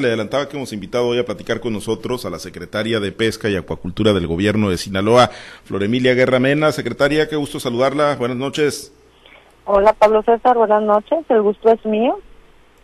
Le adelantaba que hemos invitado hoy a platicar con nosotros a la secretaria de Pesca y Acuacultura del Gobierno de Sinaloa, Floremilia Guerra Mena. Secretaria, qué gusto saludarla. Buenas noches. Hola Pablo César, buenas noches. El gusto es mío.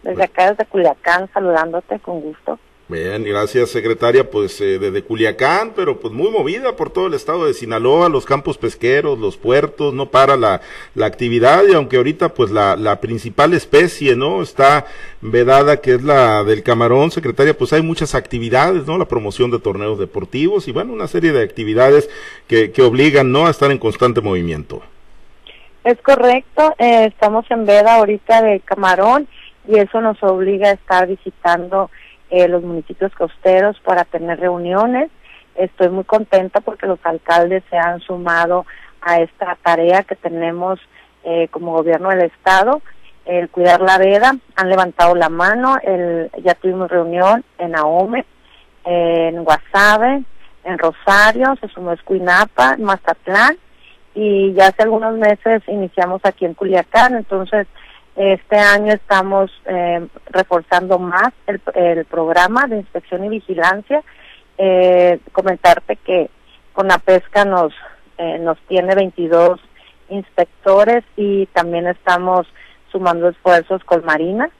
Desde acá, desde Culiacán, saludándote con gusto. Bien, gracias secretaria, pues eh, desde Culiacán, pero pues muy movida por todo el estado de Sinaloa, los campos pesqueros, los puertos, no para la, la actividad y aunque ahorita pues la, la principal especie, ¿no? Está vedada que es la del camarón, secretaria, pues hay muchas actividades, ¿no? La promoción de torneos deportivos y bueno, una serie de actividades que, que obligan, ¿no? A estar en constante movimiento. Es correcto, eh, estamos en veda ahorita de camarón y eso nos obliga a estar visitando eh, los municipios costeros para tener reuniones. Estoy muy contenta porque los alcaldes se han sumado a esta tarea que tenemos eh, como gobierno del estado, el cuidar la veda. Han levantado la mano, el, ya tuvimos reunión en Ahome, en Guasave, en Rosario, se sumó Escuinapa, en Mazatlán y ya hace algunos meses iniciamos aquí en Culiacán, entonces este año estamos eh, reforzando más el, el, programa de inspección y vigilancia. Eh, comentarte que con la pesca nos, eh, nos tiene 22 inspectores y también estamos sumando esfuerzos con Marina.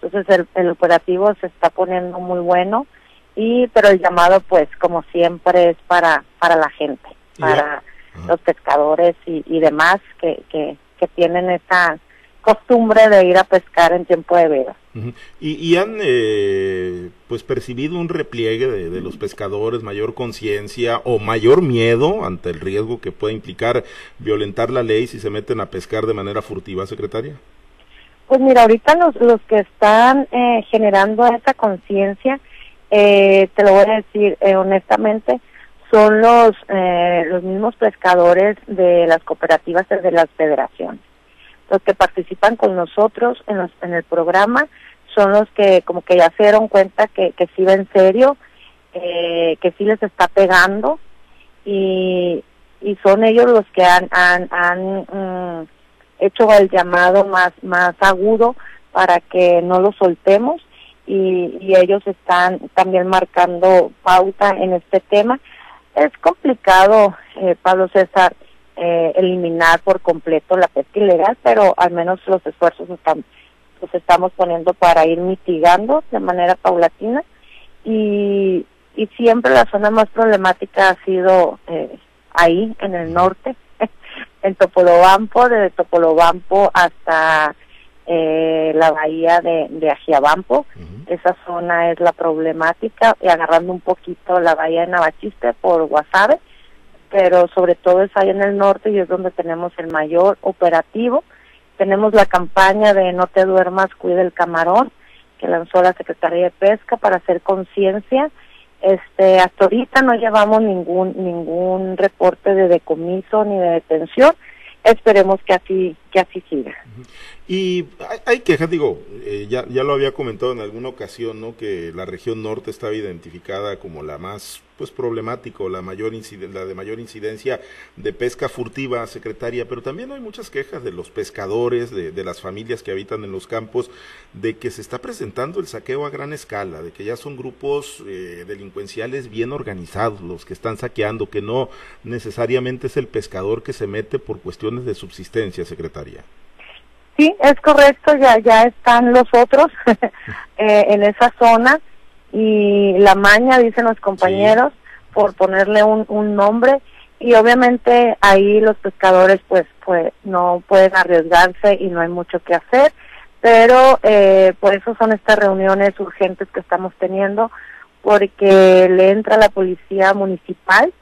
Entonces el, el operativo se está poniendo muy bueno y pero el llamado pues como siempre es para para la gente, para los pescadores y, y demás que, que, que tienen esa costumbre de ir a pescar en tiempo de veda. Uh -huh. y, y, han eh, pues percibido un repliegue de, de los pescadores, mayor conciencia o mayor miedo ante el riesgo que puede implicar violentar la ley si se meten a pescar de manera furtiva, secretaria. Pues mira, ahorita los, los que están eh, generando esa conciencia, eh, te lo voy a decir eh, honestamente, son los, eh, los mismos pescadores de las cooperativas de las federaciones los que participan con nosotros en, los, en el programa son los que como que ya se dieron cuenta que, que sí va en serio, eh, que sí les está pegando y, y son ellos los que han, han, han mm, hecho el llamado más, más agudo para que no lo soltemos y, y ellos están también marcando pauta en este tema. Es complicado, eh, Pablo César, eh, eliminar por completo la pesca ilegal, pero al menos los esfuerzos están, los estamos poniendo para ir mitigando de manera paulatina y, y siempre la zona más problemática ha sido eh, ahí, en el norte, en Topolobampo, desde Topolobampo hasta eh, la bahía de, de Ajiabampo. Uh -huh. Esa zona es la problemática, y agarrando un poquito la bahía de Navachiste por Guasave pero sobre todo es ahí en el norte y es donde tenemos el mayor operativo. Tenemos la campaña de No te duermas, cuida el camarón, que lanzó la Secretaría de Pesca para hacer conciencia. Este, hasta ahorita no llevamos ningún ningún reporte de decomiso ni de detención. Esperemos que así que así siga. Y hay, quejas, digo, eh, ya, ya lo había comentado en alguna ocasión, ¿no? Que la región norte estaba identificada como la más, pues, problemática, la mayor la de mayor incidencia de pesca furtiva, secretaria, pero también hay muchas quejas de los pescadores, de, de las familias que habitan en los campos, de que se está presentando el saqueo a gran escala, de que ya son grupos eh, delincuenciales bien organizados los que están saqueando, que no necesariamente es el pescador que se mete por cuestiones de subsistencia, secretaria. Sí, es correcto, ya ya están los otros eh, en esa zona y la maña, dicen los compañeros, sí. por ponerle un, un nombre y obviamente ahí los pescadores pues pues no pueden arriesgarse y no hay mucho que hacer, pero eh, por eso son estas reuniones urgentes que estamos teniendo porque le entra la policía municipal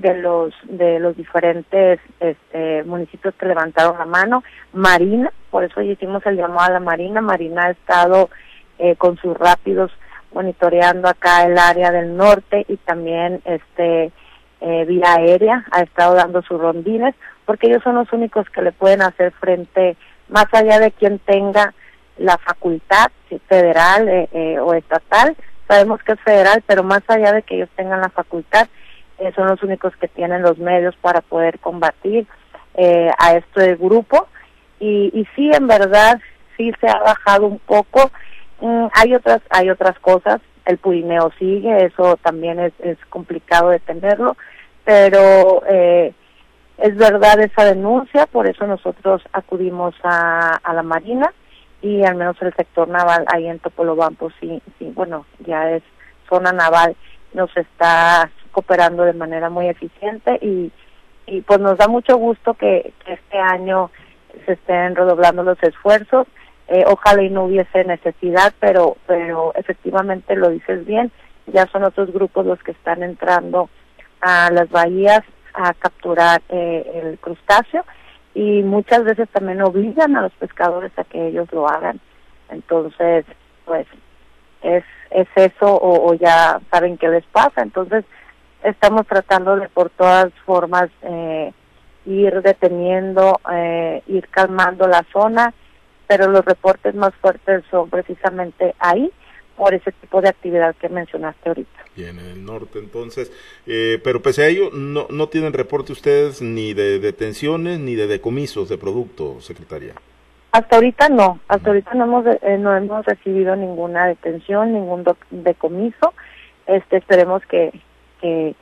de los de los diferentes este, municipios que levantaron la mano, Marina, por eso hicimos el llamado a la Marina, Marina ha estado eh, con sus rápidos monitoreando acá el área del norte y también este eh, vía aérea. Ha estado dando sus rondines porque ellos son los únicos que le pueden hacer frente más allá de quien tenga la facultad federal eh, eh, o estatal. Sabemos que es federal pero más allá de que ellos tengan la facultad eh, son los únicos que tienen los medios para poder combatir eh, a este grupo. Y, y sí en verdad sí se ha bajado un poco. Mm, hay otras hay otras cosas, el purineo sigue, eso también es, es complicado de tenerlo, pero eh, es verdad esa denuncia, por eso nosotros acudimos a, a la Marina y al menos el sector naval ahí en Topolobampo sí, sí, bueno, ya es zona naval, nos está cooperando de manera muy eficiente y, y pues nos da mucho gusto que, este año se estén redoblando los esfuerzos. Eh, ojalá y no hubiese necesidad, pero, pero efectivamente lo dices bien, ya son otros grupos los que están entrando a las bahías a capturar eh, el crustáceo y muchas veces también obligan a los pescadores a que ellos lo hagan. Entonces, pues es, es eso o, ya saben qué les pasa. Entonces, estamos tratando de por todas formas eh, ir deteniendo, eh, ir calmando la zona, pero los reportes más fuertes son precisamente ahí por ese tipo de actividad que mencionaste ahorita. Bien, en el norte entonces, eh, pero pese a ello, no, no tienen reporte ustedes ni de detenciones ni de decomisos de producto, secretaria. Hasta ahorita no, hasta ahorita no hemos eh, no hemos recibido ninguna detención, ningún decomiso. Este esperemos que, que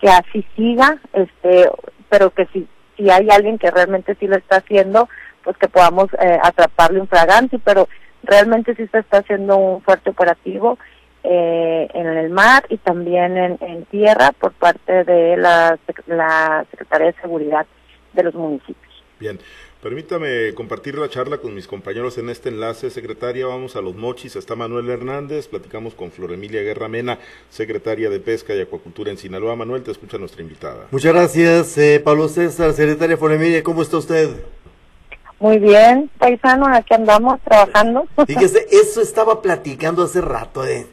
que así siga, este, pero que si si hay alguien que realmente sí lo está haciendo, pues que podamos eh, atraparle un fragante, pero realmente sí se está haciendo un fuerte operativo eh, en el mar y también en, tierra por parte de la, la Secretaría de Seguridad de los municipios. Bien, permítame compartir la charla con mis compañeros en este enlace, secretaria. Vamos a los mochis, está Manuel Hernández, platicamos con Flor Emilia Guerra Mena, secretaria de Pesca y Acuacultura en Sinaloa. Manuel, te escucha nuestra invitada. Muchas gracias, eh, Pablo César, secretaria Flor Emilia, ¿cómo está usted? Muy bien, paisano, aquí andamos trabajando. Fíjese, eso estaba platicando hace rato, eh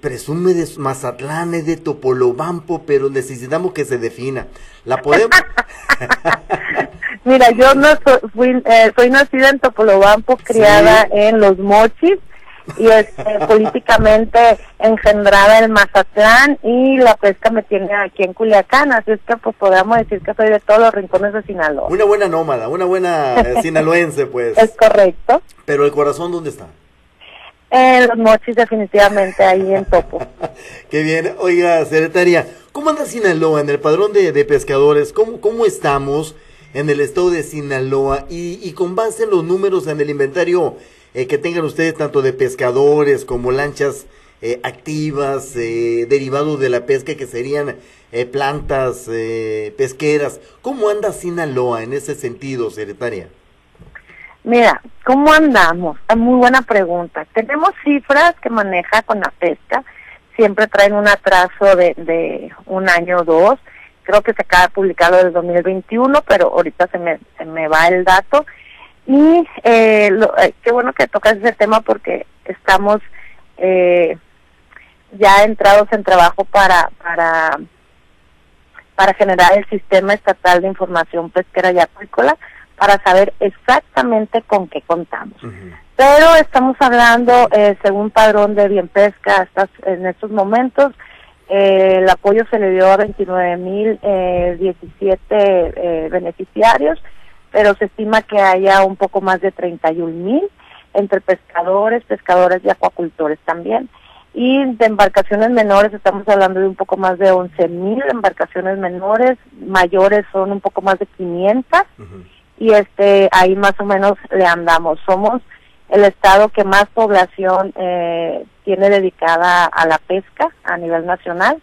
presume de Mazatlán, es de Topolobampo, pero necesitamos que se defina. ¿La podemos? Mira, yo no soy, eh, soy nacida en Topolobampo, criada en Los Mochis y este, políticamente engendrada en Mazatlán y la pesca me tiene aquí en Culiacán, así es que pues podemos decir que soy de todos los rincones de Sinaloa. Una buena nómada, una buena eh, sinaloense pues. Es correcto. Pero el corazón, ¿dónde está? En los mochis, definitivamente, ahí en Topo. Qué bien. Oiga, secretaria, ¿cómo anda Sinaloa en el padrón de, pescadores? ¿Cómo, ¿Cómo estamos en el estado de Sinaloa? Y, y con base en los números en el inventario eh, que tengan ustedes, tanto de pescadores como lanchas eh, activas, eh, derivados de la pesca, que serían plantas pesqueras, ¿cómo anda Sinaloa en ese sentido, secretaria? Mira, ¿cómo andamos? Muy buena pregunta. Tenemos cifras que maneja con la pesca, siempre traen un atraso de, de un año o dos. Creo que se acaba lo del 2021, pero ahorita se me, se me va el dato. Y eh, eh, qué bueno que tocas ese tema porque estamos eh, ya entrados en trabajo para, para, para generar el sistema estatal de información pesquera y acuícola para saber exactamente con qué contamos. Pero estamos hablando, eh, según padrón de bien pesca, hasta en estos momentos, eh, el apoyo se le dio a 29.017 eh, beneficiarios, pero se estima que haya un poco más de 31.000 entre pescadores, pescadores y acuacultores también. Y de embarcaciones menores estamos hablando de un poco más de 11.000 embarcaciones menores, mayores son un poco más de 500 y este ahí más o menos le andamos. Somos el estado que más población eh, tiene dedicada a la pesca a nivel nacional,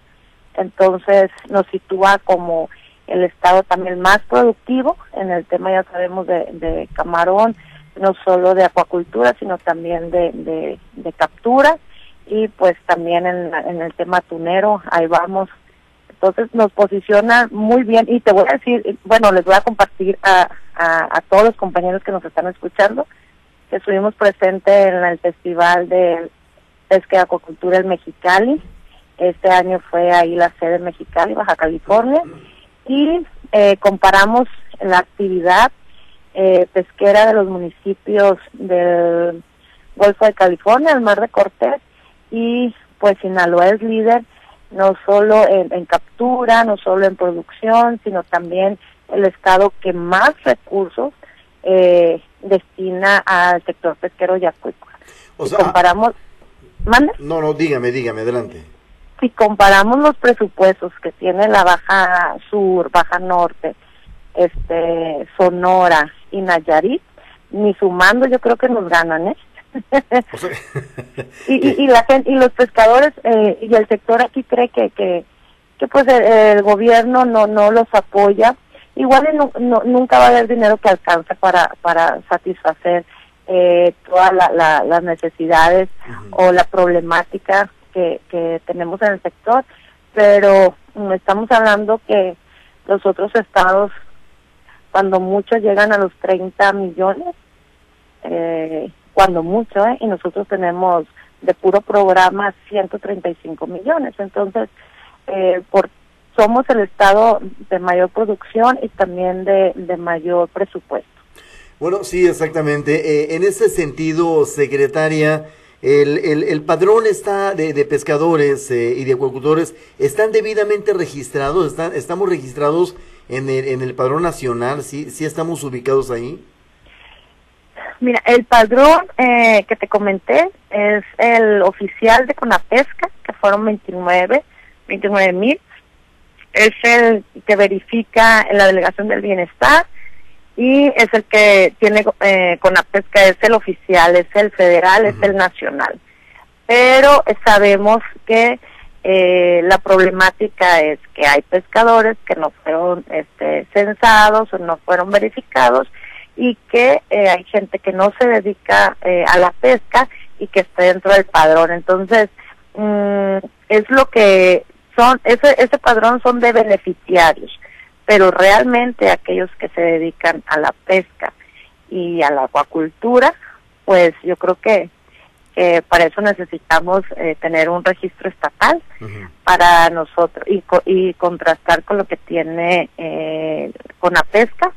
entonces nos sitúa como el estado también más productivo en el tema ya sabemos de, camarón, no solo de acuacultura, sino también de, de, captura. Y pues también en, en el tema tunero, ahí vamos. Entonces nos posiciona muy bien. Y te voy a decir, bueno, les voy a compartir a, a, todos los compañeros que nos están escuchando que estuvimos presentes en el Festival de Pesca y Acuacultura en Mexicali. Este año fue ahí la sede Mexicali, Baja California, y eh, comparamos la actividad eh, pesquera de los municipios del Golfo de California, el Mar de Cortés, y pues Sinaloa es líder no solo en, captura, no solo en producción, sino también el Estado que más recursos eh, destina al sector pesquero y acuícola. O sea, comparamos... ¿Manda? No, no, dígame, dígame, adelante. Si comparamos los presupuestos que tiene la Baja Sur, Baja Norte, este Sonora y Nayarit, ni sumando yo creo que nos ganan, ¿eh? y, y, la gente, y los pescadores eh, y el sector aquí cree que, que, que pues el, gobierno no no los apoya igual no, nunca va a haber dinero que alcance para para satisfacer eh, todas las necesidades o la problemática que, que tenemos en el sector pero estamos hablando que los otros estados cuando muchos llegan a los 30 millones eh, cuando mucho, ¿eh? y nosotros tenemos de puro programa 135 millones. Entonces, eh, por, somos el estado de mayor producción y también de, mayor presupuesto. Bueno, sí, exactamente. Eh, en ese sentido, secretaria, el, el, padrón está de, de pescadores y de acuacultores, ¿están debidamente registrados? ¿Están, ¿Estamos registrados en el, en el padrón nacional? ¿Sí, ¿Sí estamos ubicados ahí? Mira, el padrón eh, que te comenté es el oficial de Conapesca, que fueron 29, 29 mil. Es el que verifica en la delegación del bienestar y es el que tiene eh, Conapesca, es el oficial, es el federal, es el nacional. Pero sabemos que eh, la problemática es que hay pescadores que no fueron este, censados o no fueron verificados y que eh, hay gente que no se dedica eh, a la pesca y que está dentro del padrón. Entonces, mm, es lo que son, ese, ese padrón son de beneficiarios, pero realmente aquellos que se dedican a la pesca y a la acuacultura, pues yo creo que para eso necesitamos eh, tener un registro estatal para nosotros y, y contrastar con lo que tiene con la pesca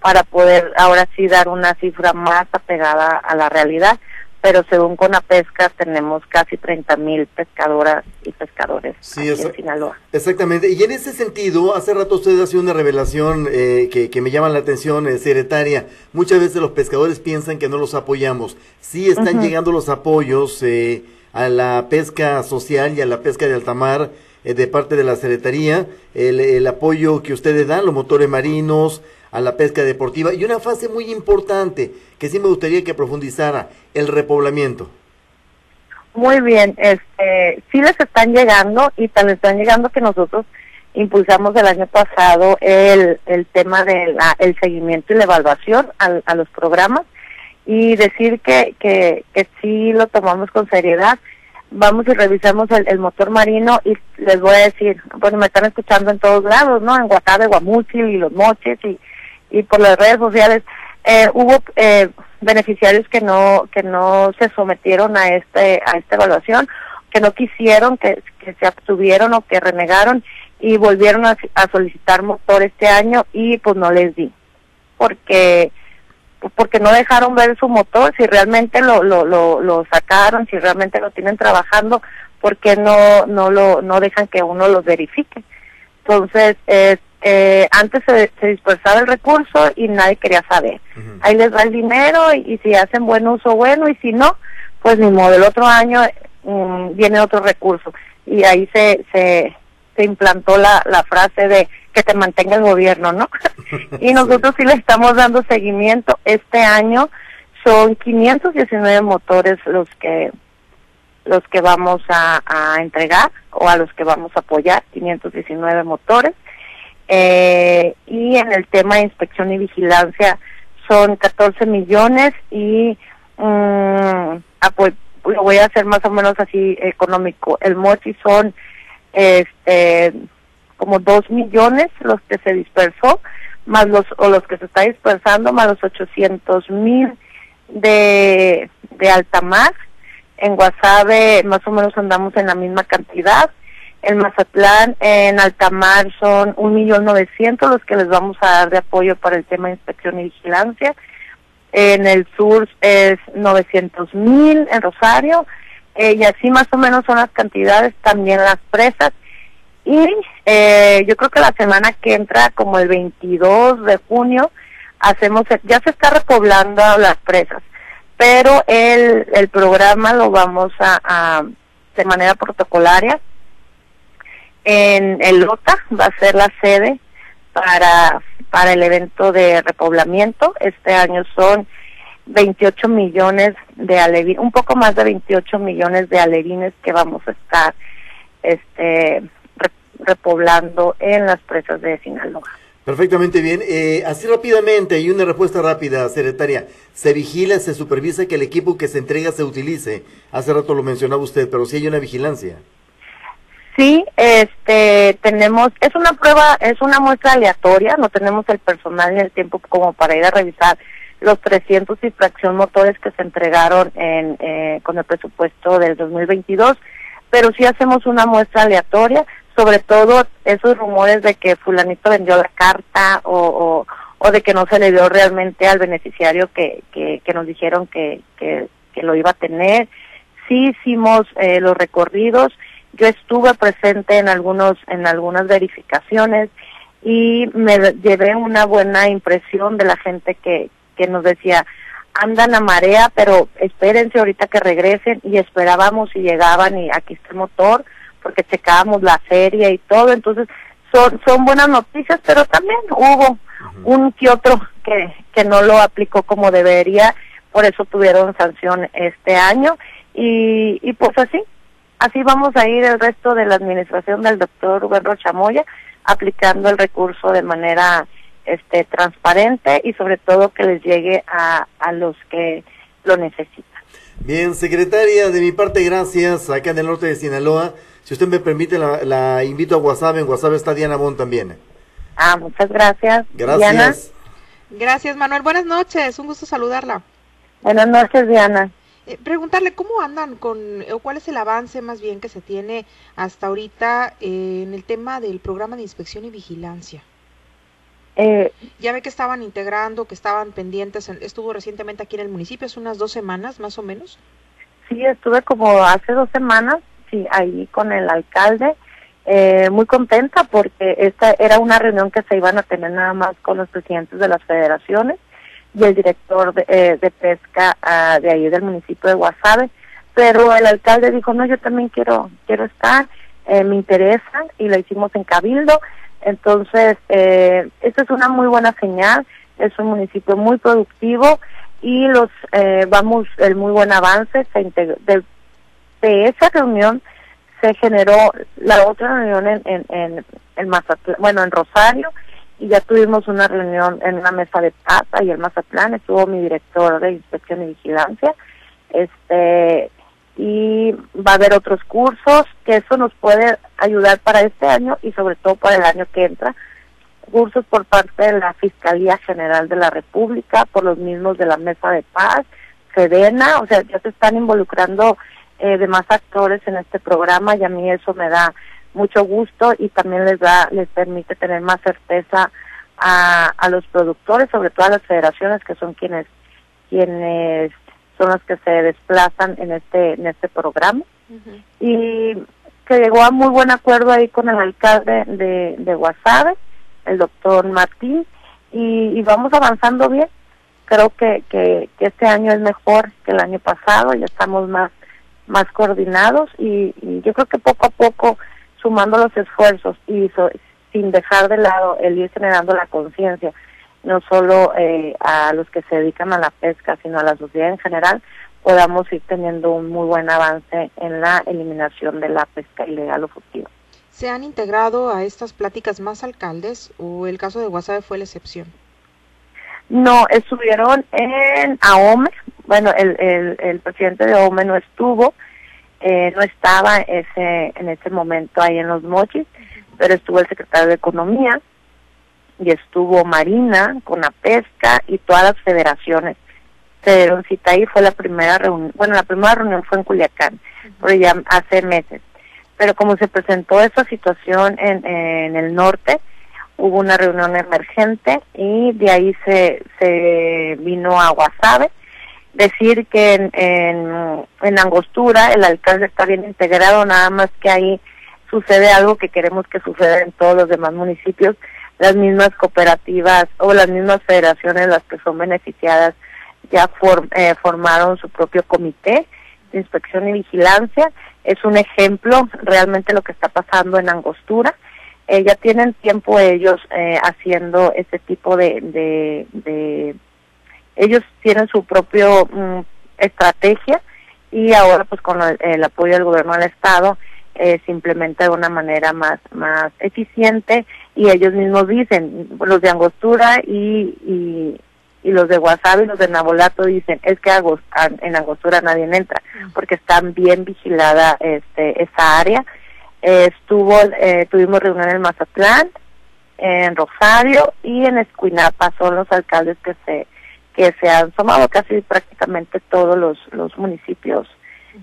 para poder ahora sí dar una cifra más apegada a la realidad. Pero según Conapesca tenemos casi 30 mil pescadoras y pescadores sí, en Sinaloa. Exactamente. Y en ese sentido, hace rato usted hace una revelación eh, que, que, me llama la atención, eh, secretaria. Muchas veces los pescadores piensan que no los apoyamos. Sí están llegando los apoyos eh, a la pesca social y a la pesca de altamar eh, de parte de la Secretaría, el, el apoyo que ustedes dan, los motores marinos, a la pesca deportiva y una fase muy importante que sí me gustaría que profundizara, el repoblamiento. Muy bien, este, sí les están llegando y tal están llegando que nosotros impulsamos el año pasado el, el tema del el seguimiento y la evaluación a, los programas y decir que, que, que sí lo tomamos con seriedad. Vamos y revisamos el, el, motor marino y les voy a decir, bueno, me están escuchando en todos lados, ¿no? En Guatada, Guamúchil y Los Moches y y por las redes sociales eh, hubo eh, beneficiarios que no que no se sometieron a este a esta evaluación que no quisieron que, que se abstuvieron o que renegaron y volvieron a, solicitar motor este año y pues no les di porque porque no dejaron ver su motor si realmente lo lo lo, lo sacaron si realmente lo tienen trabajando porque no no lo no dejan que uno los verifique entonces eh, eh, antes se, dispersaba el recurso y nadie quería saber. Ahí les va el dinero y, si hacen buen uso, bueno, y si no, pues ni modo, el otro año mm, viene otro recurso. Y ahí se, se, se implantó la, la frase de que te mantenga el gobierno, ¿no? y nosotros sí. le estamos dando seguimiento. Este año son 519 motores los que los que vamos a, a entregar o a los que vamos a apoyar, 519 motores eh, y en el tema de inspección y vigilancia son 14 millones y mm, ah, pues, lo voy a hacer más o menos así económico. El mochi son este como 2 millones los que se dispersó, más los o los que se está dispersando, más los 800 mil de, de alta mar. En Guasave más o menos andamos en la misma cantidad en Mazatlán, en Altamar son un millón novecientos los que les vamos a dar de apoyo para el tema de inspección y vigilancia. En el sur es 900 mil en Rosario, eh, y así más o menos son las cantidades, también las presas. Y eh, yo creo que la semana que entra, como el 22 de junio, hacemos, ya se está repoblando las presas, pero el, el programa lo vamos a de manera protocolaria en el LOTA, va a ser la sede para, para el evento de repoblamiento. Este año son 28 millones de alevines, un poco más de 28 millones de alevines que vamos a estar este, repoblando en las presas de Sinaloa. Perfectamente bien. Eh, así rápidamente, y una respuesta rápida, secretaria. ¿Se vigila, se supervisa que el equipo que se entrega se utilice? Hace rato lo mencionaba usted, pero sí hay una vigilancia. Tenemos, es una prueba, es una muestra aleatoria, no tenemos el personal ni el tiempo como para ir a revisar los 300 y fracción motores que se entregaron en, eh, con el presupuesto del 2022, pero sí hacemos una muestra aleatoria, sobre todo esos rumores de que fulanito vendió la carta o, o, de que no se le dio realmente al beneficiario que, que, que nos dijeron que, que, que, lo iba a tener. Sí hicimos eh, los recorridos, yo estuve presente en algunos en algunas verificaciones y me llevé una buena impresión de la gente que, que nos decía, andan a marea, pero espérense ahorita que regresen y esperábamos y llegaban y aquí está el motor, porque checábamos la serie y todo, entonces son, son buenas noticias, pero también hubo un que otro que, que no lo aplicó como debería, por eso tuvieron sanción este año. Y, y pues así, así vamos a ir el resto de la administración del doctor Rubén Rochamoya aplicando el recurso de manera este transparente y sobre todo que les llegue a, a los que lo necesitan. Bien, secretaria, de mi parte, gracias. Acá en el norte de Sinaloa, si usted me permite, la, la invito a WhatsApp. En WhatsApp está Diana Bon también. Ah, muchas gracias. Gracias. Diana. Gracias, Manuel. Buenas noches. Un gusto saludarla. Buenas noches, Diana. Eh, preguntarle cómo andan con, o cuál es el avance más bien que se tiene hasta ahorita eh, en el tema del programa de inspección y vigilancia. Eh, ya ve que estaban integrando, que estaban pendientes, estuvo recientemente aquí en el municipio, hace unas dos semanas más o menos. Sí, estuve como hace dos semanas, sí, ahí con el alcalde, eh, muy contenta porque esta era una reunión que se iban a tener nada más con los presidentes de las federaciones y el director de, eh, de pesca uh, de ahí del municipio de Guasave, pero el alcalde dijo, no, yo también quiero, quiero estar, eh, me interesa, y lo hicimos en Cabildo, entonces, eh, esta es una muy buena señal, es un municipio muy productivo y los eh, vamos, el muy buen avance se de, de, esa reunión se generó la otra reunión en, en, en, en Mazatlán, bueno, en Rosario, y ya tuvimos una reunión en una mesa de paz y el Mazatlán, estuvo mi director de inspección y vigilancia, este y va a haber otros cursos que eso nos puede ayudar para este año y sobre todo para el año que entra. Cursos por parte de la Fiscalía General de la República, por los mismos de la Mesa de Paz, Sedena, o sea, ya se están involucrando eh, demás actores en este programa y a mí eso me da mucho gusto y también les da, les permite tener más certeza a, a los productores, sobre todo a las federaciones que son quienes, quienes son las que se desplazan en este en este programa y que llegó a muy buen acuerdo ahí con el alcalde de, de Guasave, el doctor Martín, y, vamos avanzando bien. Creo que, que, este año es mejor que el año pasado, ya estamos más más coordinados y, yo creo que poco a poco sumando los esfuerzos y sin dejar de lado el ir generando la conciencia no solo eh, a los que se dedican a la pesca, sino a la sociedad en general, podamos ir teniendo un muy buen avance en la eliminación de la pesca ilegal o furtiva. ¿Se han integrado a estas pláticas más alcaldes o el caso de Guasave fue la excepción? No, estuvieron en AOME, bueno, el, el, el presidente de AOME no estuvo, eh, no estaba ese, en ese momento ahí en los mochis, pero estuvo el secretario de Economía, y estuvo Marina con la pesca y todas las federaciones se dieron cita ahí, fue la primera reunión, bueno, la primera reunión fue en Culiacán, pero ya hace meses. Pero como se presentó esa situación en, en el norte, hubo una reunión emergente y de ahí se, se vino a Guasave. Decir que en, en, en Angostura el alcalde está bien integrado, nada más que ahí sucede algo que queremos que suceda en todos los demás municipios, las mismas cooperativas o las mismas federaciones las que son beneficiadas ya eh, formaron su propio comité de inspección y vigilancia. Es un ejemplo realmente lo que está pasando en Angostura. Eh, ya tienen tiempo ellos eh, haciendo este tipo de, de, ellos tienen su propio mm, estrategia y ahora pues con el, apoyo del gobierno del estado eh, se implementa de una manera más más eficiente y ellos mismos dicen los de Angostura y, y, y los de y los de Nabolato dicen es que en Angostura nadie entra porque está bien vigilada este esa área eh, estuvo eh, tuvimos reunión en Mazatlán en Rosario y en Escuinapa son los alcaldes que se que se han sumado casi prácticamente todos los, los municipios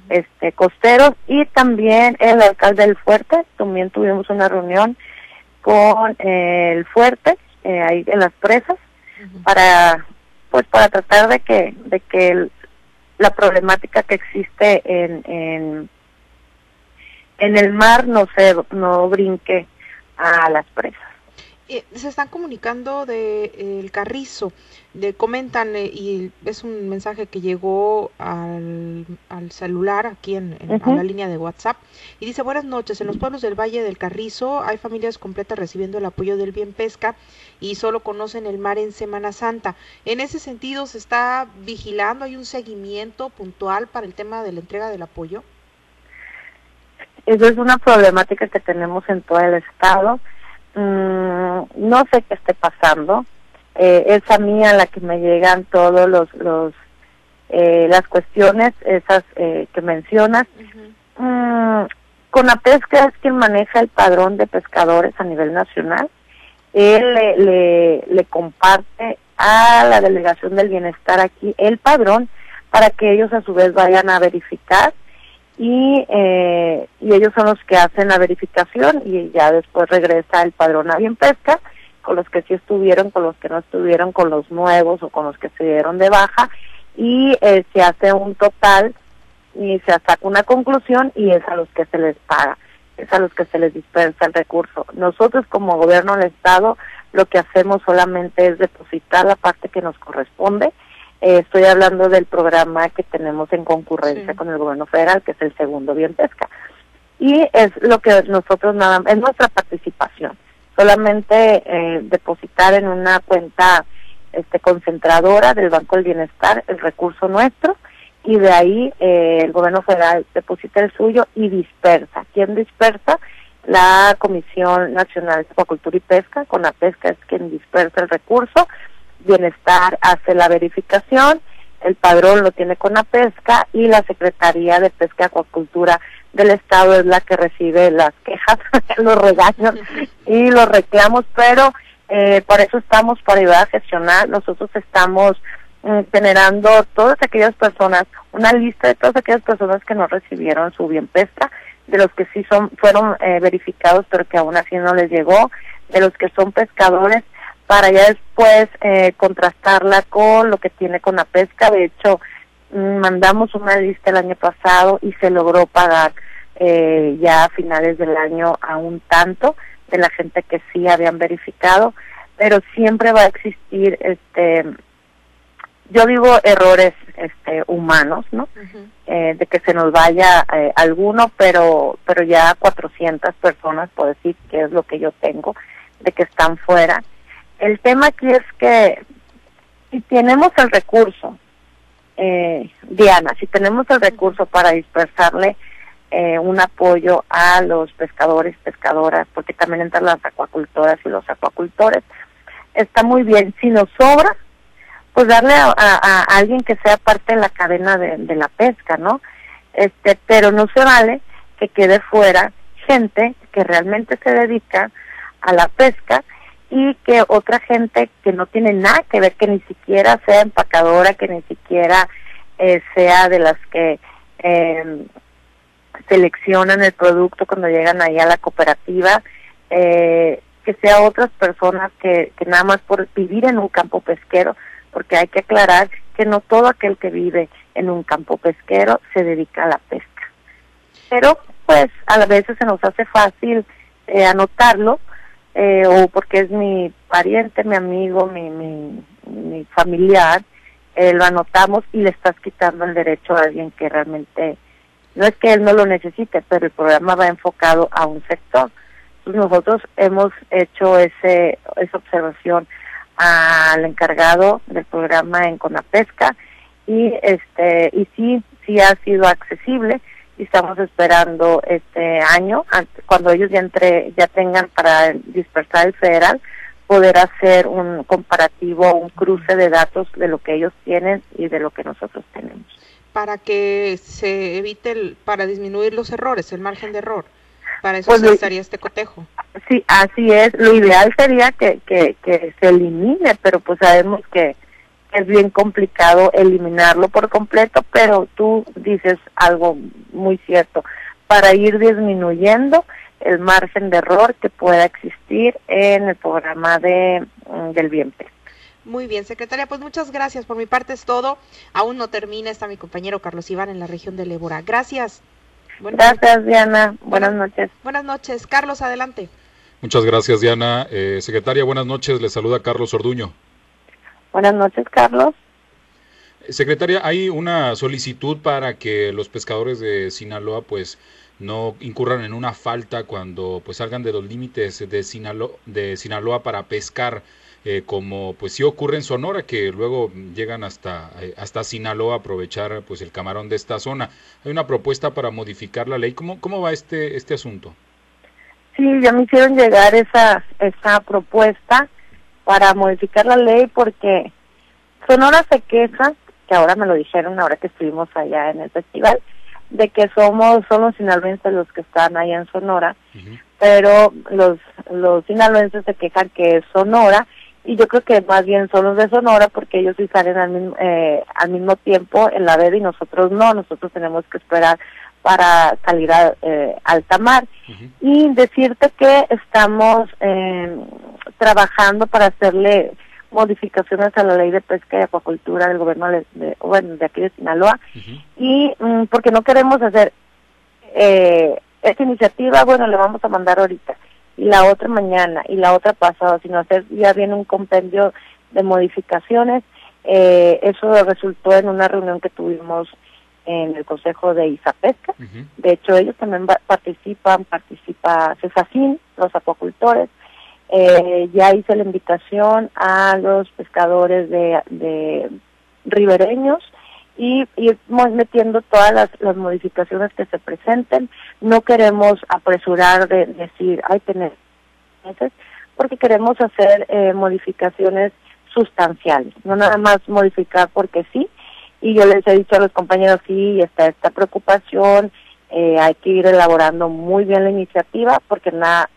este costeros. Y también el alcalde del Fuerte, también tuvimos una reunión con el Fuerte eh, ahí en las presas para pues para tratar de que de que la problemática que existe en, en en el mar no se no brinque a las presas. Eh, se están comunicando de eh, el Carrizo, de comentan eh, y es un mensaje que llegó al, al celular aquí en, la línea de WhatsApp y dice buenas noches en los pueblos del Valle del Carrizo hay familias completas recibiendo el apoyo del bien pesca y solo conocen el mar en Semana Santa. En ese sentido se está vigilando hay un seguimiento puntual para el tema de la entrega del apoyo. Eso es una problemática que tenemos en todo el estado Mm, no sé qué esté pasando. Eh, es a mí a la que me llegan todos los, los eh, las cuestiones esas eh, que mencionas. Mm, con la pesca es quien maneja el padrón de pescadores a nivel nacional. Él le, le, le comparte a la delegación del bienestar aquí el padrón para que ellos a su vez vayan a verificar y, eh, y ellos son los que hacen la verificación y ya después regresa el padrón a bien pesca con los que sí estuvieron, con los que no estuvieron, con los nuevos o con los que se dieron de baja y eh, se hace un total y se saca una conclusión y es a los que se les paga, es a los que se les dispensa el recurso. Nosotros como gobierno del Estado lo que hacemos solamente es depositar la parte que nos corresponde eh, estoy hablando del programa que tenemos en concurrencia con el gobierno federal, que es el segundo Bien Pesca. Y es lo que nosotros nada es nuestra participación. Solamente eh, depositar en una cuenta este concentradora del Banco del Bienestar el recurso nuestro y de ahí eh, el gobierno federal deposita el suyo y dispersa. ¿Quién dispersa? La Comisión Nacional de Acuacultura y Pesca, con la pesca es quien dispersa el recurso Bienestar hace la verificación, el padrón lo tiene con la pesca y la Secretaría de Pesca y Acuacultura del Estado es la que recibe las quejas, los regaños y los reclamos, pero eh, por eso estamos para ayudar a gestionar. Nosotros estamos mm, generando todas aquellas personas, una lista de todas aquellas personas que no recibieron su bien pesca, de los que sí son fueron eh, verificados pero que aún así no les llegó, de los que son pescadores para ya después eh, contrastarla con lo que tiene con la pesca. De hecho, mandamos una lista el año pasado y se logró pagar eh, ya a finales del año a un tanto de la gente que sí habían verificado, pero siempre va a existir este yo digo errores este humanos no eh, de que se nos vaya eh, alguno pero pero ya 400 personas por decir que es lo que yo tengo de que están fuera. El tema aquí es que si tenemos el recurso, eh, Diana, si tenemos el recurso para dispersarle eh, un apoyo a los pescadores, pescadoras, porque también entran las acuacultoras y los acuacultores, está muy bien. Si nos sobra, pues darle a, alguien que sea parte de la cadena de, de, la pesca, ¿no? Este, pero no se vale que quede fuera gente que realmente se dedica a la pesca y que otra gente que no tiene nada que ver, que ni siquiera sea empacadora, que ni siquiera eh, sea de las que eh, seleccionan el producto cuando llegan ahí a la cooperativa, eh, que sea otras personas que, que nada más por vivir en un campo pesquero, porque hay que aclarar que no todo aquel que vive en un campo pesquero se dedica a la pesca. Pero pues a veces se nos hace fácil eh, anotarlo, eh, o porque es mi pariente, mi amigo, mi, mi, mi familiar, eh, lo anotamos y le estás quitando el derecho a alguien que realmente, no es que él no lo necesite, pero el programa va enfocado a un sector. Entonces nosotros hemos hecho ese, esa observación al encargado del programa en Conapesca y este y sí sí ha sido accesible y estamos esperando este año cuando ellos ya entre ya tengan para dispersar el federal poder hacer un comparativo un cruce de datos de lo que ellos tienen y de lo que nosotros tenemos. Para que se evite el, para disminuir los errores el margen de error. Para eso pues se estaría este cotejo. Sí así es. Lo ideal sería que, que, que se elimine pero pues sabemos que es bien complicado eliminarlo por completo, pero tú dices algo muy cierto, para ir disminuyendo el margen de error que pueda existir en el programa de mm, del bien Muy bien, secretaria, pues muchas gracias. Por mi parte es todo. Aún no termina, está mi compañero Carlos Iván en la región de Lébora. Gracias. gracias, Diana. Buenas, noches. Buenas noches. Carlos, adelante. Muchas gracias, Diana. Eh, secretaria, buenas noches. Le saluda Carlos Orduño. Buenas noches, Carlos. Secretaria, hay una solicitud para que los pescadores de Sinaloa pues no incurran en una falta cuando pues salgan de los límites de Sinaloa, de Sinaloa para pescar eh, como pues sí ocurre en Sonora que luego llegan hasta eh, hasta Sinaloa a aprovechar pues el camarón de esta zona. Hay una propuesta para modificar la ley. ¿Cómo cómo va este este asunto? Sí, ya me hicieron llegar esa esa propuesta para modificar la ley porque Sonora se queja, que ahora me lo dijeron ahora que estuvimos allá en el festival, de que somos, son los sinaloenses los que están allá en Sonora, pero los, los sinaloenses se quejan que es Sonora y yo creo que más bien son los de Sonora porque ellos sí salen al mismo, eh, al mismo tiempo en la veda y nosotros no, nosotros tenemos que esperar para salir a eh, alta mar. Y decirte que estamos eh, trabajando para hacerle modificaciones a la ley de pesca y acuacultura del gobierno de, bueno, de aquí de Sinaloa y mm, porque no queremos hacer eh, esta iniciativa, bueno, le vamos a mandar ahorita y la otra mañana y la otra pasada, sino hacer ya viene un compendio de modificaciones. Eh, eso resultó en una reunión que tuvimos en el Consejo de Isapesca. De hecho, ellos también participan, participa CESACIN, los acuacultores, eh, ya hice la invitación a los pescadores de, ribereños y ir metiendo todas las, modificaciones que se presenten. No queremos apresurar de decir, hay tener meses, porque queremos hacer eh, modificaciones sustanciales, no nada más modificar porque sí. Y yo les he dicho a los compañeros, sí, está esta preocupación, eh, hay que ir elaborando muy bien la iniciativa porque nada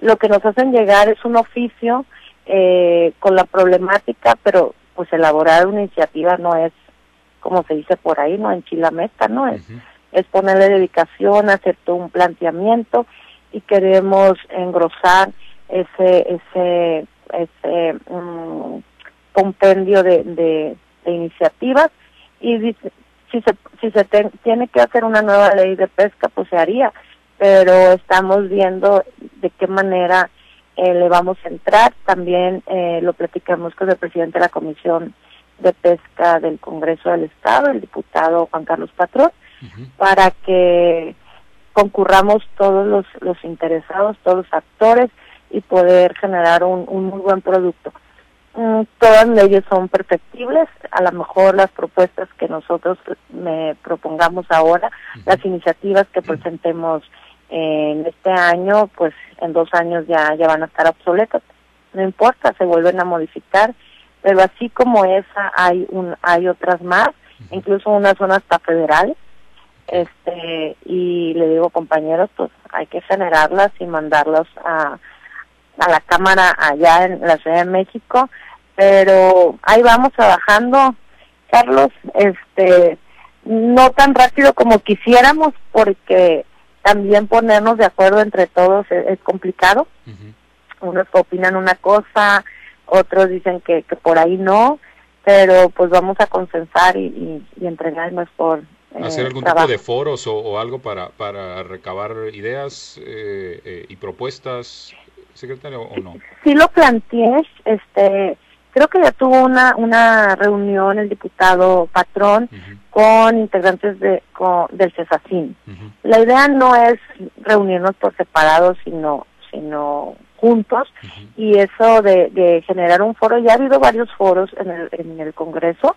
lo que nos hacen llegar es un oficio eh, con la problemática, pero pues elaborar una iniciativa no es, como se dice por ahí, no en Chilameta, ¿no? Es, es ponerle dedicación, hacer todo un planteamiento y queremos engrosar ese, ese, ese mm, compendio de, de, iniciativas y si se, si se tiene que hacer una nueva ley de pesca, pues se haría pero estamos viendo de qué manera eh, le vamos a entrar. También eh, lo platicamos con el presidente de la Comisión de Pesca del Congreso del Estado, el diputado Juan Carlos Patrón, para que concurramos todos los, los interesados, todos los actores y poder generar un, un muy buen producto. Mm, todas las leyes son perfectibles, a lo mejor las propuestas que nosotros me propongamos ahora, las iniciativas que presentemos en este año, pues en dos años ya, ya van a estar obsoletas. No importa, se vuelven a modificar, pero así como esa hay un, hay otras más, incluso una zona hasta federal, este, y le digo compañeros, pues hay que generarlas y mandarlas a, a la Cámara allá en la Ciudad de México, pero ahí vamos trabajando, Carlos, este, no tan rápido como quisiéramos, porque también ponernos de acuerdo entre todos es, complicado. Unos opinan una cosa, otros dicen que, que por ahí no, pero pues vamos a consensar y, y, entregarnos por... Eh, ¿Hacer algún tipo de foros o, algo para, para recabar ideas eh, eh, y propuestas, secretario, o no? Sí, lo planteé, este, creo que ya tuvo una, una reunión el diputado patrón con integrantes de, del CESACIN. La idea no es reunirnos por separado, sino, sino juntos, y eso de, de, generar un foro, ya ha habido varios foros en el, en el Congreso,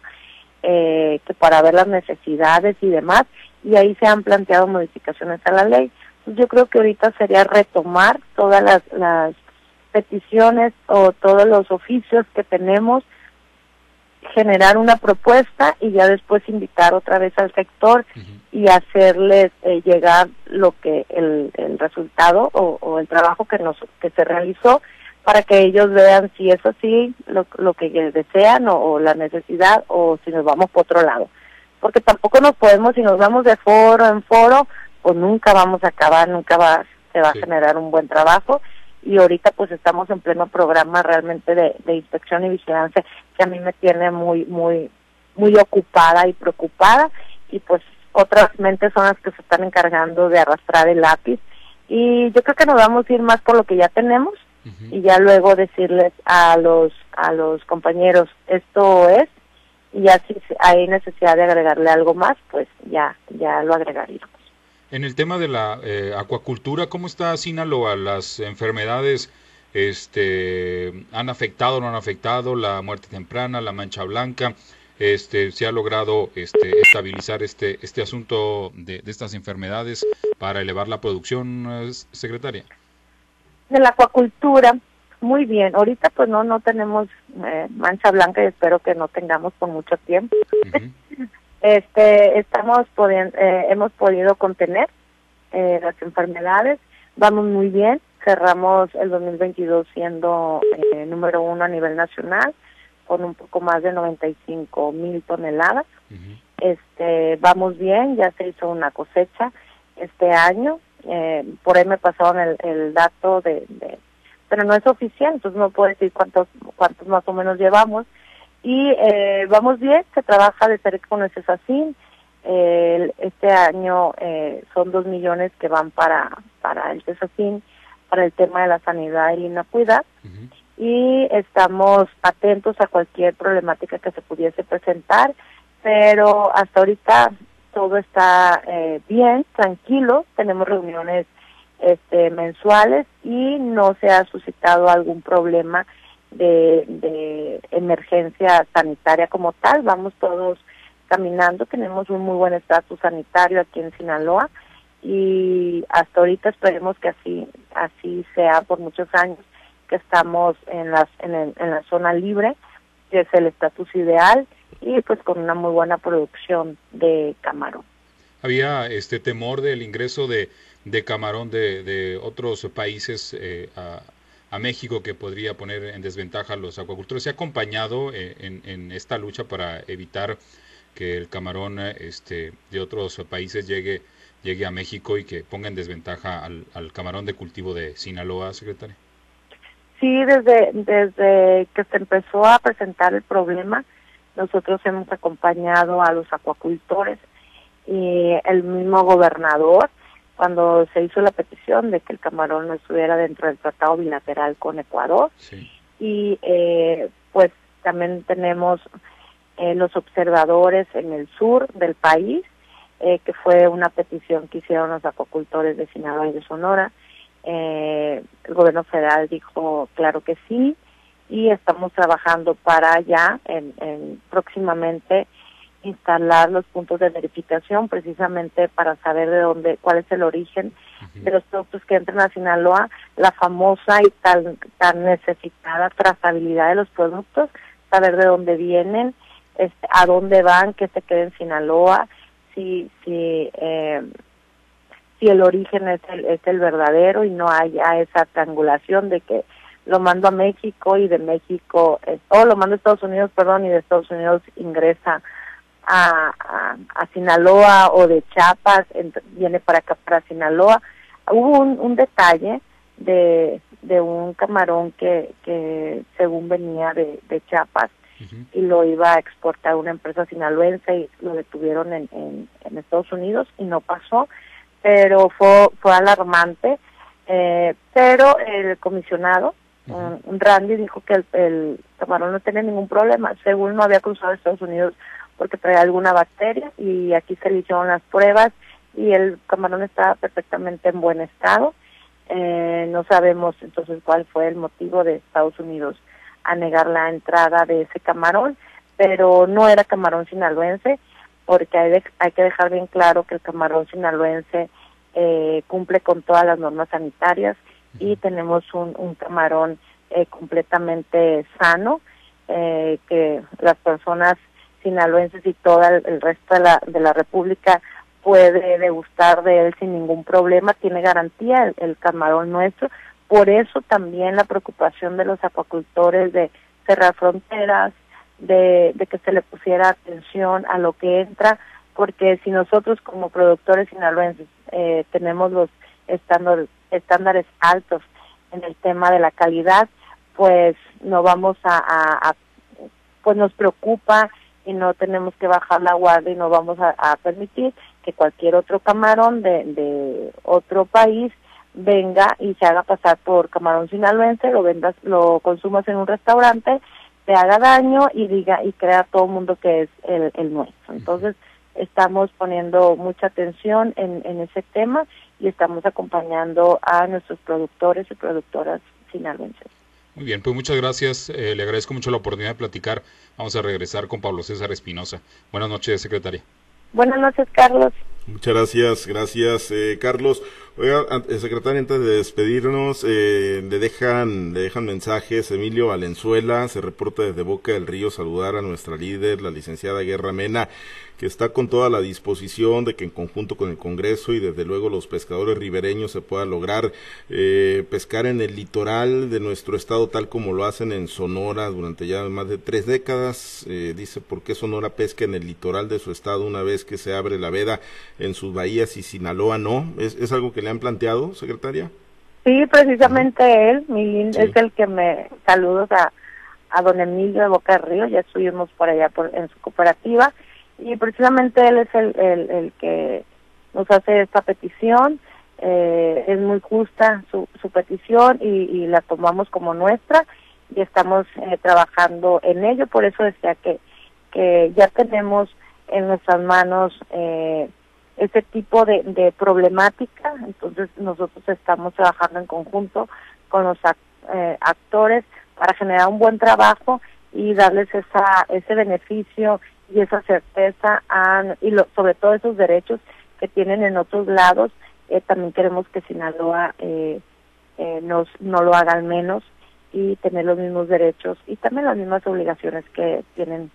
eh, que para ver las necesidades y demás, y ahí se han planteado modificaciones a la ley. Yo creo que ahorita sería retomar todas las, las peticiones o todos los oficios que tenemos, generar una propuesta y ya después invitar otra vez al sector y hacerles eh, llegar lo que el, el resultado o, el trabajo que nos que se realizó para que ellos vean si es así lo, lo que desean o, o la necesidad o si nos vamos por otro lado. Porque tampoco nos podemos si nos vamos de foro en foro pues nunca vamos a acabar nunca va se va a generar un buen trabajo y ahorita pues estamos en pleno programa realmente de, inspección y vigilancia que a mí me tiene muy muy muy ocupada y preocupada y pues otras mentes son las que se están encargando de arrastrar el lápiz y yo creo que nos vamos a ir más por lo que ya tenemos y ya luego decirles a los a los compañeros esto es y ya si hay necesidad de agregarle algo más pues ya ya lo agregaríamos en el tema de la eh, acuacultura, ¿cómo está Sinaloa? ¿Las enfermedades este, han afectado o no han afectado? ¿La muerte temprana, la mancha blanca? Este, ¿Se ha logrado este, estabilizar este, este asunto de, estas enfermedades para elevar la producción, eh, secretaria? De la acuacultura, muy bien. Ahorita pues no no tenemos eh, mancha blanca y espero que no tengamos por mucho tiempo. Este, estamos eh, hemos podido contener eh, las enfermedades, vamos muy bien, cerramos el 2022 siendo eh, número uno a nivel nacional con un poco más de 95 mil toneladas. Este, vamos bien, ya se hizo una cosecha este año, eh, por ahí me pasaron el, el dato de, de, pero no es oficial, entonces no puedo decir cuántos, cuántos más o menos llevamos, y eh, vamos bien, se trabaja de cerca con el CESACIN. Eh, este año eh, son dos millones que van para, para el CESACIN, para el tema de la sanidad y la inocuidad. Y estamos atentos a cualquier problemática que se pudiese presentar, pero hasta ahorita todo está eh, bien, tranquilo. Tenemos reuniones este, mensuales y no se ha suscitado algún problema de, emergencia sanitaria como tal. Vamos todos caminando, tenemos un muy buen estatus sanitario aquí en Sinaloa y hasta ahorita esperemos que así así sea por muchos años que estamos en las en, en la zona libre que es el estatus ideal y pues con una muy buena producción de camarón había este temor del ingreso de, de camarón de, de otros países eh, a, a México que podría poner en desventaja a los acuacultores. ¿Se ha acompañado eh, en, esta lucha para evitar que el camarón este, de otros países llegue, llegue a México y que ponga en desventaja al, camarón de cultivo de Sinaloa, secretaria? Sí, desde, desde que se empezó a presentar el problema, nosotros hemos acompañado a los acuacultores y el mismo gobernador cuando se hizo la petición de que el camarón no estuviera dentro del tratado bilateral con Ecuador. Y eh, pues también tenemos eh, los observadores en el sur del país, eh, que fue una petición que hicieron los acuacultores de Sinaloa y de Sonora. el gobierno federal dijo claro que sí y estamos trabajando para ya en, en próximamente instalar los puntos de verificación precisamente para saber de dónde, cuál es el origen de los productos que entran a Sinaloa, la famosa y tan, tan necesitada trazabilidad de los productos, saber de dónde vienen, este, a dónde van, que se quede en Sinaloa, si, si, eh, si el origen es el, es el verdadero y no haya esa triangulación de que lo mando a México y de México, eh, o lo mando a Estados Unidos, perdón, y de Estados Unidos ingresa a, a, Sinaloa o de Chiapas, viene para acá, para Sinaloa. Hubo un, un detalle de, de un camarón que, que según venía de, de Chiapas y lo iba a exportar a una empresa sinaloense y lo detuvieron en, en, en Estados Unidos y no pasó, pero fue, fue alarmante. Eh, pero el comisionado Randy dijo que el, el, camarón no tenía ningún problema, según no había cruzado Estados Unidos porque traía alguna bacteria y aquí se le hicieron las pruebas y el camarón estaba perfectamente en buen estado. Eh, no sabemos entonces cuál fue el motivo de Estados Unidos a negar la entrada de ese camarón, pero no era camarón sinaloense, porque hay, hay que dejar bien claro que el camarón sinaloense eh, cumple con todas las normas sanitarias y tenemos un, un camarón eh, completamente sano, eh, que las personas sinaloenses y todo el, resto de la, de la República puede degustar de él sin ningún problema, tiene garantía el, camarón nuestro, por eso también la preocupación de los acuacultores de cerrar fronteras, de, que se le pusiera atención a lo que entra, porque si nosotros como productores sinaloenses eh, tenemos los estándares, estándares altos en el tema de la calidad, pues no vamos a, pues nos preocupa y no tenemos que bajar la guardia y no vamos a, a permitir que cualquier otro camarón de, de otro país venga y se haga pasar por camarón sinaloense, lo vendas, lo consumas en un restaurante, te haga daño y diga y crea a todo el mundo que es el, el nuestro. Entonces, estamos poniendo mucha atención en, en ese tema y estamos acompañando a nuestros productores y productoras sinaloenses. Muy bien, pues muchas gracias. Eh, le agradezco mucho la oportunidad de platicar. Vamos a regresar con Pablo César Espinosa. Buenas noches, secretaria. Buenas noches, Carlos. Muchas gracias, gracias, eh, Carlos. Oiga, eh, secretaria, antes de despedirnos, eh, le dejan, le dejan mensajes. Emilio Valenzuela se reporta desde Boca del Río saludar a nuestra líder, la licenciada Guerra Mena, que está con toda la disposición de que en conjunto con el Congreso y desde luego los pescadores ribereños se pueda lograr eh, pescar en el litoral de nuestro estado tal como lo hacen en Sonora durante ya más de tres décadas. Eh, dice por qué Sonora pesca en el litoral de su estado una vez que se abre la veda en sus bahías y Sinaloa no. ¿Es, es algo que le han planteado, secretaria? Sí, precisamente él, mi, es el que me saludos a, a don Emilio de Boca del Río, ya estuvimos por allá por, en su cooperativa y precisamente él es el, el, el que nos hace esta petición, eh, es muy justa su, su petición y, y, la tomamos como nuestra y estamos eh, trabajando en ello, por eso decía que, que ya tenemos en nuestras manos eh, ese tipo de, de problemática, entonces nosotros estamos trabajando en conjunto con los eh, actores para generar un buen trabajo y darles esa ese beneficio y esa certeza y lo, sobre todo esos derechos que tienen en otros lados. Eh, también queremos que Sinaloa eh, eh, nos no lo haga al menos y tener los mismos derechos y también las mismas obligaciones que tienen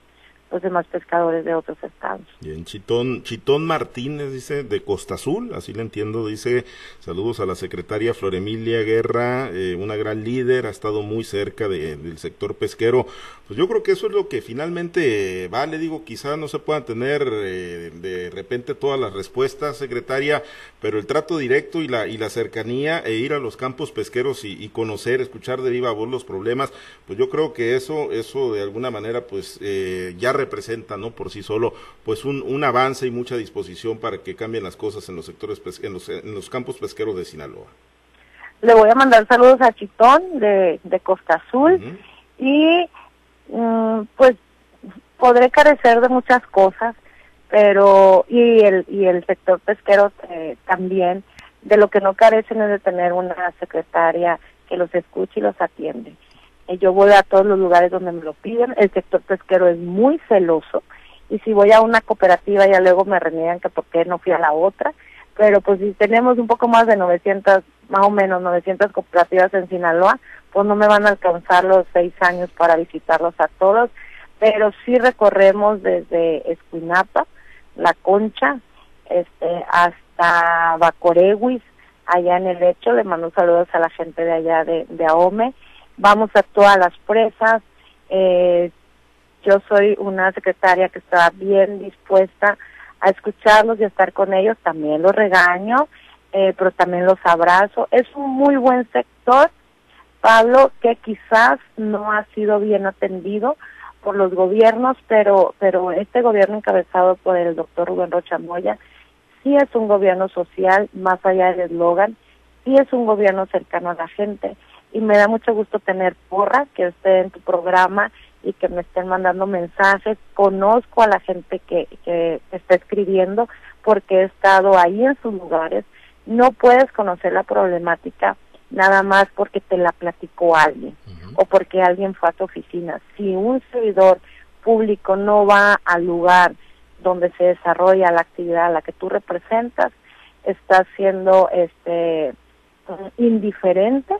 los demás pescadores de otros estados. Bien, Chitón, Chitón Martínez dice de Costa Azul, así le entiendo, dice saludos a la secretaria Floremilia Guerra, eh, una gran líder, ha estado muy cerca de, del sector pesquero. Pues yo creo que eso es lo que finalmente vale, digo, quizá no se puedan tener eh, de repente todas las respuestas, secretaria, pero el trato directo y la, y la cercanía e ir a los campos pesqueros y, y conocer, escuchar de viva voz los problemas, pues yo creo que eso, eso de alguna manera pues eh, ya representa, ¿no? Por sí solo, pues un, un, avance y mucha disposición para que cambien las cosas en los sectores, en los, en los campos pesqueros de Sinaloa. Le voy a mandar saludos a Chitón de, de Costa Azul uh -huh. y mm, pues podré carecer de muchas cosas, pero y el y el sector pesquero eh, también de lo que no carecen es de tener una secretaria que los escuche y los atiende. Eh, yo voy a todos los lugares donde me lo piden, el sector pesquero es muy celoso y si voy a una cooperativa ya luego me reniegan que por qué no fui a la otra, pero pues si tenemos un poco más de 900, más o menos 900 cooperativas en Sinaloa, pues no me van a alcanzar los seis años para visitarlos a todos, pero sí recorremos desde Escuinapa, La Concha, este, hasta Bacoreguis, allá en el lecho, le mando saludos a la gente de allá de, de Ahome, vamos a todas las presas. Eh, yo soy una secretaria que está bien dispuesta a escucharlos y a estar con ellos. También los regaño, eh, pero también los abrazo. Es un muy buen sector, Pablo, que quizás no ha sido bien atendido por los gobiernos, pero pero este gobierno encabezado por el doctor Rubén Rocha Moya sí es un gobierno social, más allá del eslogan, sí es un gobierno cercano a la gente y me da mucho gusto tener porra que esté en tu programa y que me estén mandando mensajes. Conozco a la gente que, que está escribiendo porque he estado ahí en sus lugares. No puedes conocer la problemática nada más porque te la platicó alguien o porque alguien fue a tu oficina. Si un servidor público no va al lugar donde se desarrolla la actividad a la que tú representas, está siendo este indiferente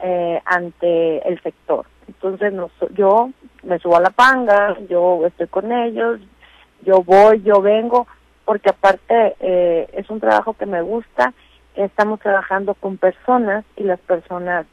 eh, ante el sector. Entonces yo me subo a la panga, yo estoy con ellos, yo voy, yo vengo, porque aparte eh, es un trabajo que me gusta, estamos trabajando con personas y las personas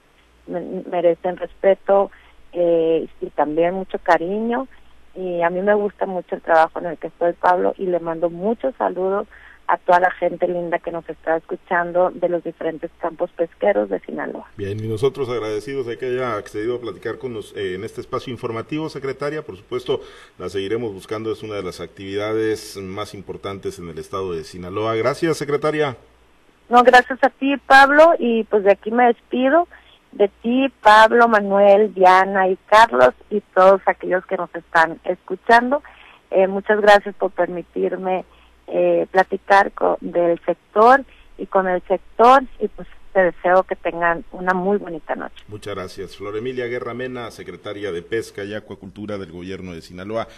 merecen respeto eh, y también mucho cariño y a mí me gusta mucho el trabajo en el que estoy Pablo y le mando muchos saludos a toda la gente linda que nos está escuchando de los diferentes campos pesqueros de Sinaloa. Bien, y nosotros agradecidos de que haya accedido a platicar con nos eh, en este espacio informativo, secretaria. Por supuesto, la seguiremos buscando, es una de las actividades más importantes en el estado de Sinaloa. Gracias, secretaria. No, gracias a ti, Pablo, y pues de aquí me despido de ti, Pablo, Manuel, Diana y Carlos y todos aquellos que nos están escuchando. Eh, muchas gracias por permitirme eh, platicar con, del sector y con el sector y pues te deseo que tengan una muy bonita noche. Muchas gracias. Flor Emilia Guerra Mena, secretaria de Pesca y Acuacultura del Gobierno de Sinaloa.